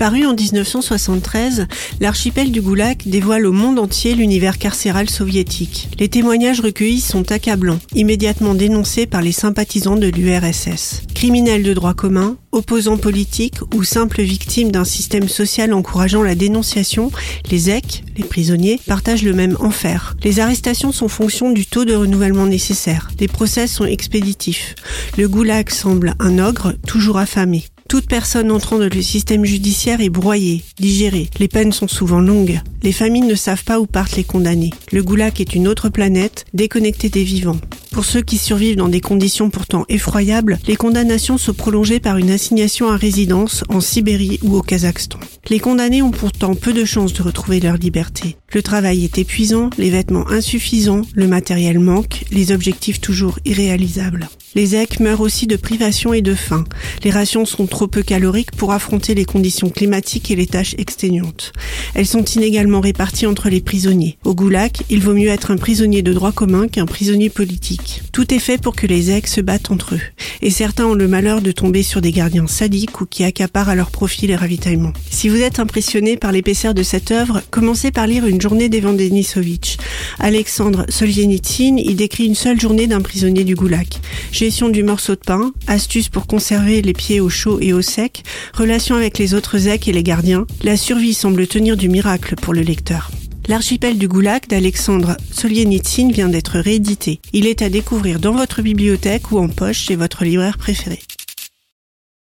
Paru en 1973, l'archipel du Goulag dévoile au monde entier l'univers carcéral soviétique. Les témoignages recueillis sont accablants, immédiatement dénoncés par les sympathisants de l'URSS. Criminels de droit commun, opposants politiques ou simples victimes d'un système social encourageant la dénonciation, les EC, les prisonniers, partagent le même enfer. Les arrestations sont fonction du taux de renouvellement nécessaire. Les procès sont expéditifs. Le goulag semble un ogre toujours affamé. Toute personne entrant dans le système judiciaire est broyée, digérée. Les peines sont souvent longues. Les familles ne savent pas où partent les condamnés. Le goulag est une autre planète, déconnectée des vivants. Pour ceux qui survivent dans des conditions pourtant effroyables, les condamnations sont prolongées par une assignation à résidence en Sibérie ou au Kazakhstan. Les condamnés ont pourtant peu de chances de retrouver leur liberté. Le travail est épuisant, les vêtements insuffisants, le matériel manque, les objectifs toujours irréalisables. Les EC meurent aussi de privation et de faim. Les rations sont trop peu caloriques pour affronter les conditions climatiques et les tâches exténuantes. Elles sont inégalement réparties entre les prisonniers. Au Goulag, il vaut mieux être un prisonnier de droit commun qu'un prisonnier politique. Tout est fait pour que les EC se battent entre eux. Et certains ont le malheur de tomber sur des gardiens sadiques ou qui accaparent à leur profit les ravitaillements. Si vous êtes impressionné par l'épaisseur de cette œuvre, commencez par lire Une journée d'Evan Denisovitch. Alexandre Solzhenitsyn y décrit une seule journée d'un prisonnier du Goulag. Gestion du morceau de pain, astuces pour conserver les pieds au chaud et au sec, relation avec les autres zecs et les gardiens, la survie semble tenir du miracle pour le lecteur. L'archipel du Goulag d'Alexandre Solzhenitsyn vient d'être réédité. Il est à découvrir dans votre bibliothèque ou en poche chez votre libraire préféré.